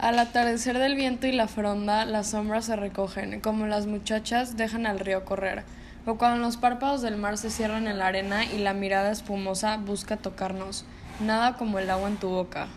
Al atardecer del viento y la fronda, las sombras se recogen, como las muchachas dejan al río correr, o cuando los párpados del mar se cierran en la arena y la mirada espumosa busca tocarnos, nada como el agua en tu boca.